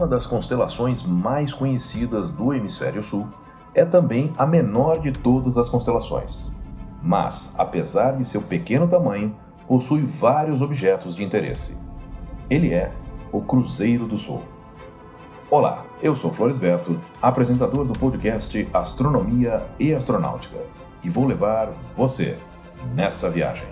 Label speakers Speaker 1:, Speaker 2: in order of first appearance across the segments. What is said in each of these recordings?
Speaker 1: uma das constelações mais conhecidas do hemisfério sul, é também a menor de todas as constelações. Mas, apesar de seu pequeno tamanho, possui vários objetos de interesse. Ele é o Cruzeiro do Sul. Olá, eu sou Floresberto, apresentador do podcast Astronomia e Astronáutica, e vou levar você nessa viagem.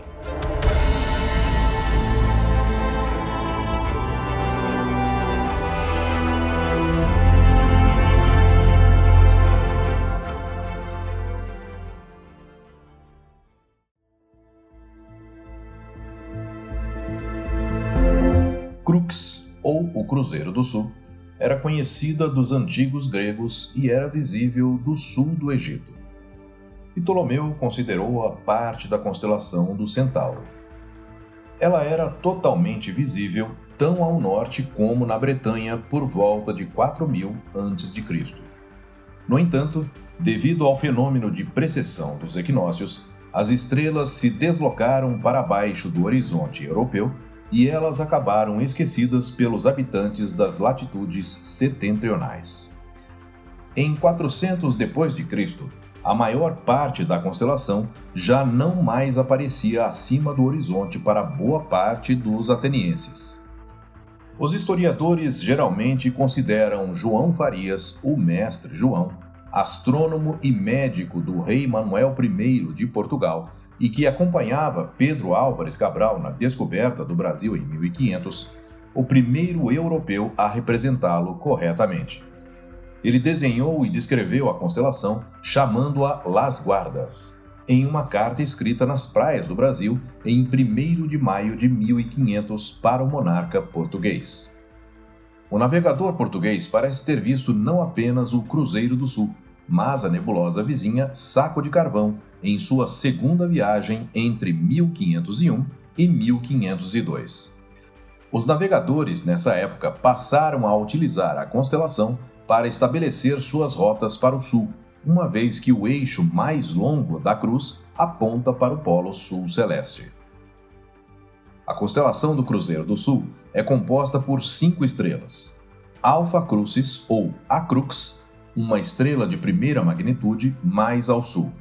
Speaker 1: Crux, ou o Cruzeiro do Sul, era conhecida dos antigos gregos e era visível do sul do Egito. Ptolomeu considerou-a parte da constelação do Centauro. Ela era totalmente visível tão ao norte como na Bretanha por volta de 4000 a.C. No entanto, devido ao fenômeno de precessão dos equinócios, as estrelas se deslocaram para baixo do horizonte europeu e elas acabaram esquecidas pelos habitantes das latitudes setentrionais. Em 400 depois de Cristo, a maior parte da constelação já não mais aparecia acima do horizonte para boa parte dos atenienses. Os historiadores geralmente consideram João Farias, o mestre João, astrônomo e médico do rei Manuel I de Portugal, e que acompanhava Pedro Álvares Cabral na descoberta do Brasil em 1500, o primeiro europeu a representá-lo corretamente. Ele desenhou e descreveu a constelação chamando-a Las Guardas, em uma carta escrita nas praias do Brasil em 1 de maio de 1500 para o monarca português. O navegador português parece ter visto não apenas o Cruzeiro do Sul, mas a nebulosa vizinha Saco de Carvão, em sua segunda viagem entre 1501 e 1502. Os navegadores nessa época passaram a utilizar a constelação para estabelecer suas rotas para o sul, uma vez que o eixo mais longo da cruz aponta para o polo sul celeste. A constelação do Cruzeiro do Sul é composta por cinco estrelas: Alpha Crucis ou A Crux, uma estrela de primeira magnitude mais ao sul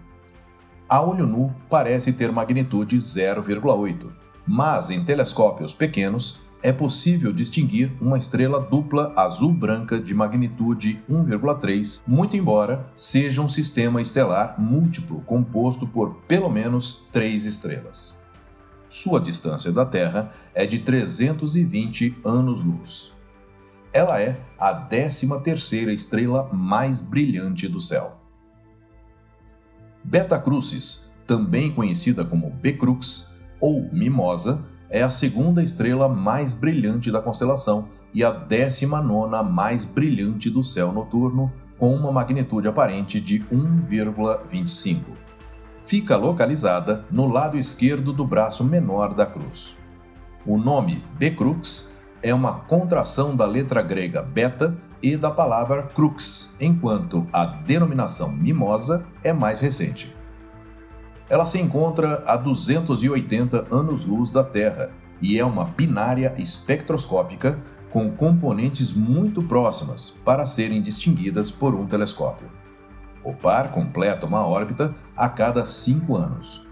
Speaker 1: a olho nu parece ter magnitude 0,8, mas em telescópios pequenos é possível distinguir uma estrela dupla azul-branca de magnitude 1,3, muito embora seja um sistema estelar múltiplo composto por pelo menos três estrelas. Sua distância da Terra é de 320 anos-luz. Ela é a 13ª estrela mais brilhante do céu. Beta Crucis, também conhecida como Becrux ou Mimosa, é a segunda estrela mais brilhante da constelação e a 19 mais brilhante do céu noturno, com uma magnitude aparente de 1,25. Fica localizada no lado esquerdo do braço menor da cruz. O nome Becrux é uma contração da letra grega beta e da palavra crux, enquanto a denominação mimosa é mais recente. Ela se encontra a 280 anos-luz da Terra e é uma binária espectroscópica com componentes muito próximas para serem distinguidas por um telescópio. O par completa uma órbita a cada cinco anos.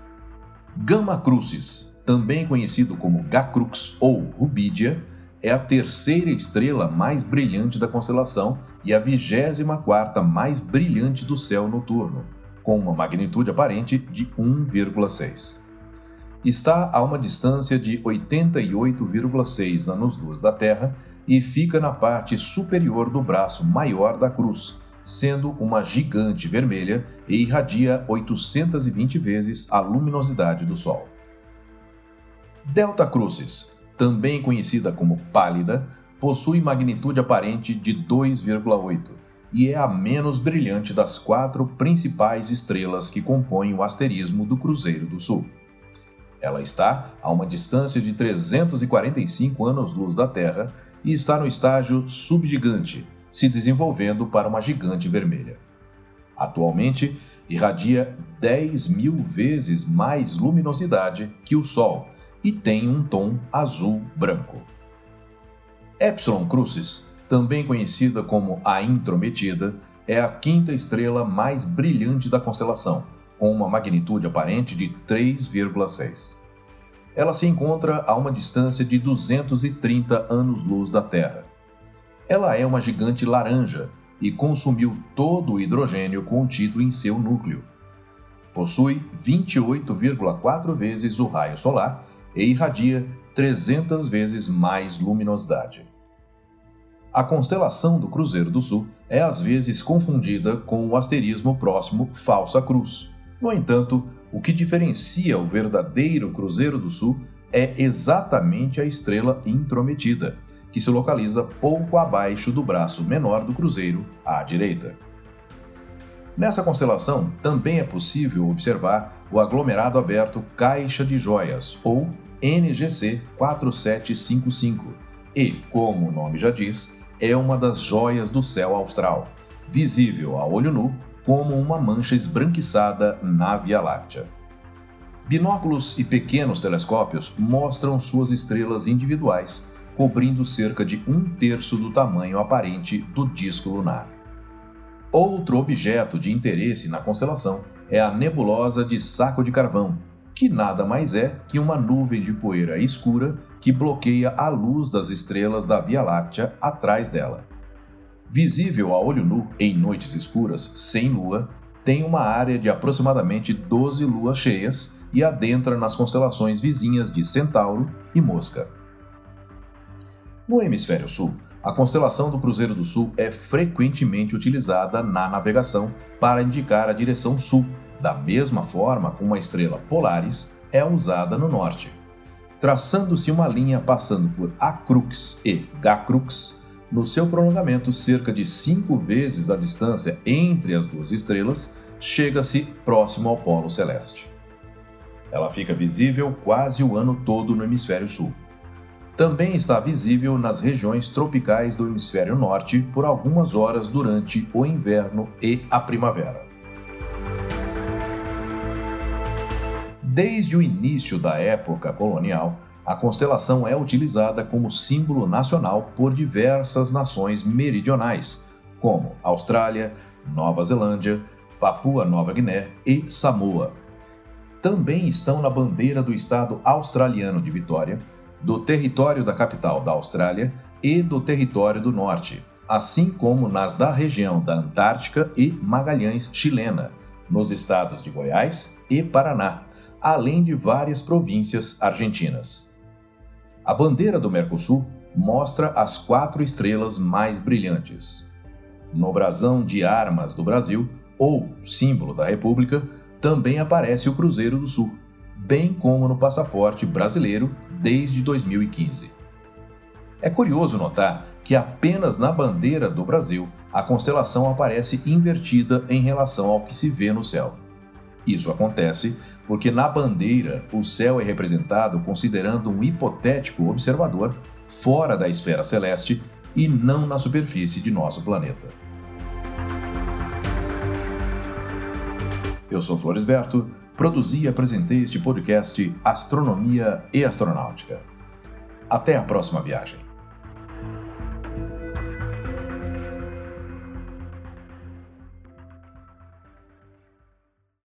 Speaker 1: Gamma Crucis, também conhecido como Gacrux ou Rubídia, é a terceira estrela mais brilhante da constelação e a vigésima quarta mais brilhante do céu noturno, com uma magnitude aparente de 1,6. Está a uma distância de 88,6 anos-luz da Terra e fica na parte superior do braço maior da cruz, sendo uma gigante vermelha e irradia 820 vezes a luminosidade do Sol. Delta Crucis também conhecida como pálida, possui magnitude aparente de 2,8 e é a menos brilhante das quatro principais estrelas que compõem o asterismo do Cruzeiro do Sul. Ela está a uma distância de 345 anos-luz da Terra e está no estágio subgigante, se desenvolvendo para uma gigante vermelha. Atualmente, irradia 10 mil vezes mais luminosidade que o Sol e tem um tom azul-branco. Epsilon Crucis também conhecida como a Intrometida, é a quinta estrela mais brilhante da constelação, com uma magnitude aparente de 3,6. Ela se encontra a uma distância de 230 anos-luz da Terra. Ela é uma gigante laranja e consumiu todo o hidrogênio contido em seu núcleo. Possui 28,4 vezes o raio solar e irradia 300 vezes mais luminosidade. A constelação do Cruzeiro do Sul é às vezes confundida com o asterismo próximo Falsa Cruz. No entanto, o que diferencia o verdadeiro Cruzeiro do Sul é exatamente a estrela intrometida, que se localiza pouco abaixo do braço menor do Cruzeiro, à direita. Nessa constelação também é possível observar o aglomerado aberto Caixa de Joias, ou NGC 4755, e, como o nome já diz, é uma das joias do céu austral, visível a olho nu como uma mancha esbranquiçada na Via Láctea. Binóculos e pequenos telescópios mostram suas estrelas individuais, cobrindo cerca de um terço do tamanho aparente do disco lunar. Outro objeto de interesse na constelação é a nebulosa de Saco de Carvão, que nada mais é que uma nuvem de poeira escura que bloqueia a luz das estrelas da Via Láctea atrás dela. Visível a olho nu em noites escuras, sem lua, tem uma área de aproximadamente 12 luas cheias e adentra nas constelações vizinhas de Centauro e Mosca. No hemisfério sul, a constelação do Cruzeiro do Sul é frequentemente utilizada na navegação para indicar a direção sul da mesma forma como a estrela Polaris é usada no norte. Traçando-se uma linha passando por A Crux e G Crux, no seu prolongamento cerca de cinco vezes a distância entre as duas estrelas, chega-se próximo ao polo celeste. Ela fica visível quase o ano todo no hemisfério sul. Também está visível nas regiões tropicais do hemisfério norte por algumas horas durante o inverno e a primavera. Desde o início da época colonial, a constelação é utilizada como símbolo nacional por diversas nações meridionais, como Austrália, Nova Zelândia, Papua Nova Guiné e Samoa. Também estão na bandeira do estado australiano de Vitória, do território da capital da Austrália e do território do norte, assim como nas da região da Antártica e Magalhães chilena, nos estados de Goiás e Paraná além de várias províncias argentinas. A bandeira do Mercosul mostra as quatro estrelas mais brilhantes. No brasão de armas do Brasil, ou símbolo da República, também aparece o Cruzeiro do Sul, bem como no passaporte brasileiro desde 2015. É curioso notar que apenas na bandeira do Brasil a constelação aparece invertida em relação ao que se vê no céu. Isso acontece porque na bandeira o céu é representado considerando um hipotético observador fora da esfera celeste e não na superfície de nosso planeta. Eu sou Floresberto, produzi e apresentei este podcast Astronomia e Astronáutica. Até a próxima viagem.